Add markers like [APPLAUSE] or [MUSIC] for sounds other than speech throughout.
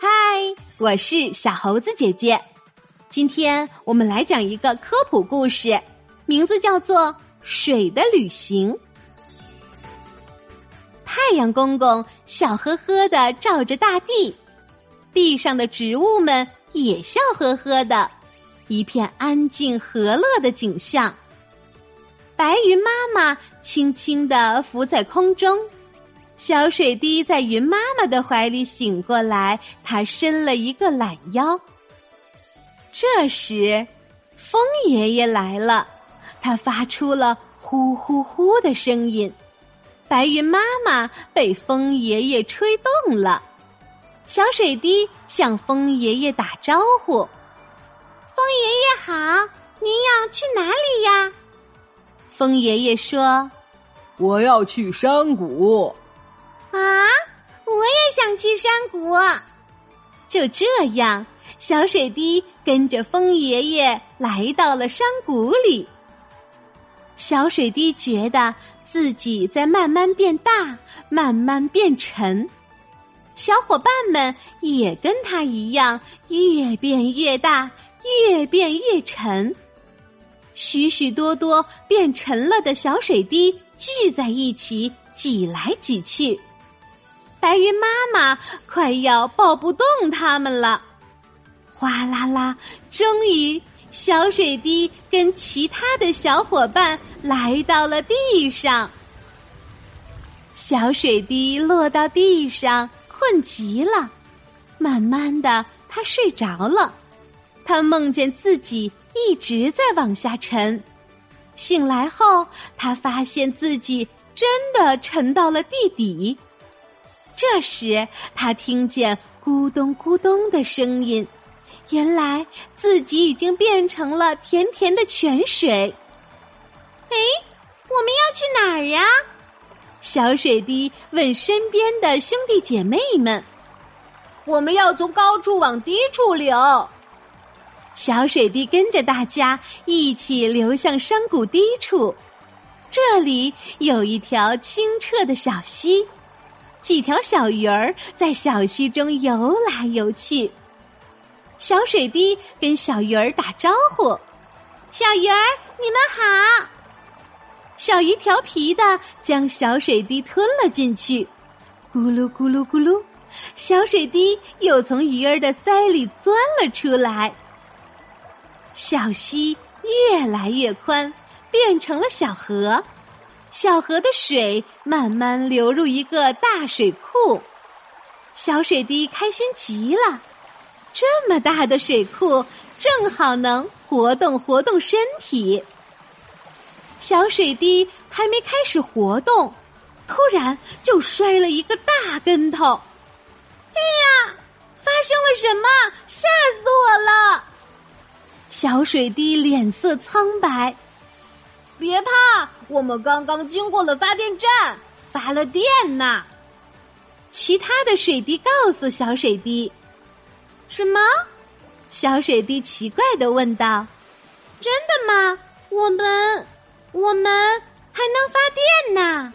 嗨，我是小猴子姐姐。今天我们来讲一个科普故事，名字叫做《水的旅行》。太阳公公笑呵呵的照着大地，地上的植物们也笑呵呵的，一片安静和乐的景象。白云妈妈轻轻的浮在空中。小水滴在云妈妈的怀里醒过来，它伸了一个懒腰。这时，风爷爷来了，他发出了呼呼呼的声音。白云妈妈被风爷爷吹动了，小水滴向风爷爷打招呼：“风爷爷好，您要去哪里呀？”风爷爷说：“我要去山谷。”啊！我也想去山谷。就这样，小水滴跟着风爷爷来到了山谷里。小水滴觉得自己在慢慢变大，慢慢变沉。小伙伴们也跟他一样，越变越大，越变越沉。许许多多变沉了的小水滴聚在一起，挤来挤去。白云妈妈快要抱不动他们了，哗啦啦！终于，小水滴跟其他的小伙伴来到了地上。小水滴落到地上，困极了，慢慢的，他睡着了。他梦见自己一直在往下沉，醒来后，他发现自己真的沉到了地底。这时，他听见咕咚咕咚的声音，原来自己已经变成了甜甜的泉水。哎，我们要去哪儿呀？小水滴问身边的兄弟姐妹们：“我们要从高处往低处流。”小水滴跟着大家一起流向山谷低处，这里有一条清澈的小溪。几条小鱼儿在小溪中游来游去，小水滴跟小鱼儿打招呼：“小鱼儿，你们好。”小鱼调皮的将小水滴吞了进去，咕噜咕噜咕噜，小水滴又从鱼儿的腮里钻了出来。小溪越来越宽，变成了小河。小河的水慢慢流入一个大水库，小水滴开心极了。这么大的水库，正好能活动活动身体。小水滴还没开始活动，突然就摔了一个大跟头。哎呀，发生了什么？吓死我了！小水滴脸色苍白。别怕，我们刚刚经过了发电站，发了电呢。其他的水滴告诉小水滴：“什么？”小水滴奇怪的问道：“真的吗？我们，我们还能发电呢？”“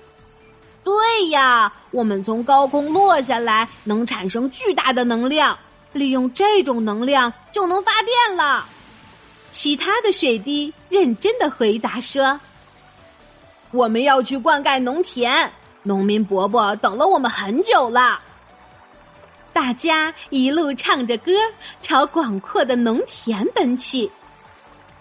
对呀，我们从高空落下来，能产生巨大的能量，利用这种能量就能发电了。”其他的水滴认真的回答说：“我们要去灌溉农田，农民伯伯等了我们很久了。”大家一路唱着歌，朝广阔的农田奔去。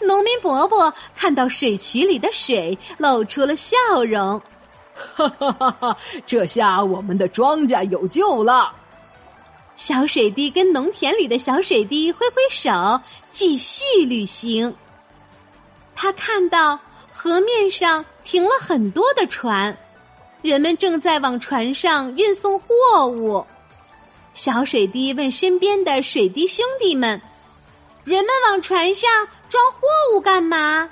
农民伯伯看到水渠里的水，露出了笑容：“ [LAUGHS] 哈哈哈哈！这下我们的庄稼有救了。”小水滴跟农田里的小水滴挥挥手，继续旅行。他看到河面上停了很多的船，人们正在往船上运送货物。小水滴问身边的水滴兄弟们：“人们往船上装货物干嘛？”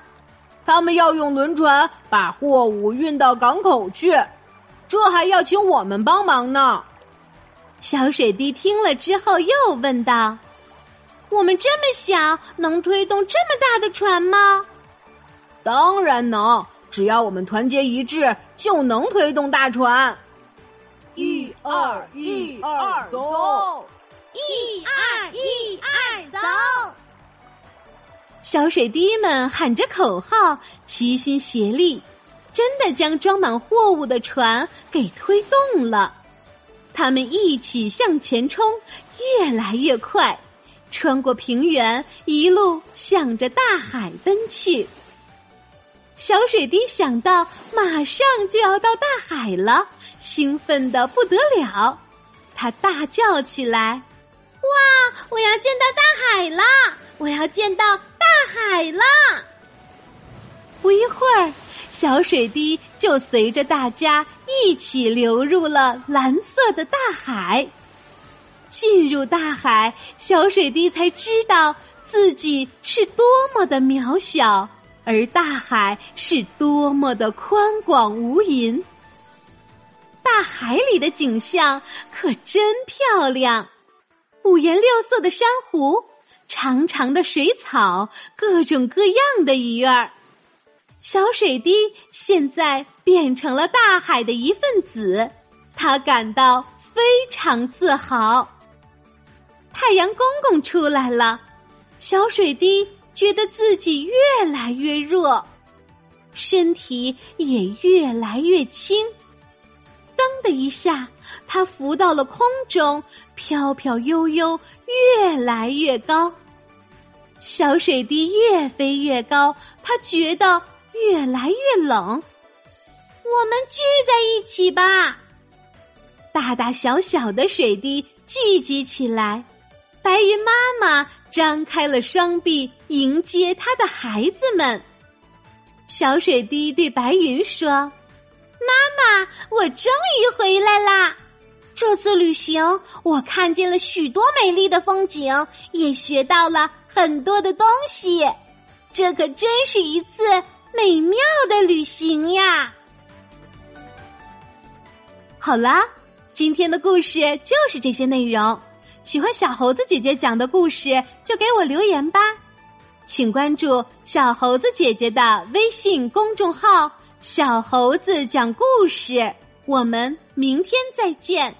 他们要用轮船把货物运到港口去，这还要请我们帮忙呢。小水滴听了之后，又问道：“我们这么小，能推动这么大的船吗？”“当然能，只要我们团结一致，就能推动大船。”一、二。一二，走！一二一二，走！小水滴们喊着口号，齐心协力，真的将装满货物的船给推动了。他们一起向前冲，越来越快，穿过平原，一路向着大海奔去。小水滴想到马上就要到大海了，兴奋的不得了，他大叫起来：“哇！我要见到大海了！我要见到大海了！”不一会儿，小水滴就随着大家一起流入了蓝色的大海。进入大海，小水滴才知道自己是多么的渺小。而大海是多么的宽广无垠，大海里的景象可真漂亮，五颜六色的珊瑚，长长的水草，各种各样的鱼儿。小水滴现在变成了大海的一份子，他感到非常自豪。太阳公公出来了，小水滴。觉得自己越来越弱，身体也越来越轻。噔的一下，它浮到了空中，飘飘悠悠，越来越高。小水滴越飞越高，他觉得越来越冷。我们聚在一起吧！大大小小的水滴聚集起来。白云妈妈张开了双臂迎接她的孩子们。小水滴对白云说：“妈妈，我终于回来啦！这次旅行，我看见了许多美丽的风景，也学到了很多的东西。这可真是一次美妙的旅行呀！”好啦，今天的故事就是这些内容。喜欢小猴子姐姐讲的故事，就给我留言吧，请关注小猴子姐姐的微信公众号“小猴子讲故事”，我们明天再见。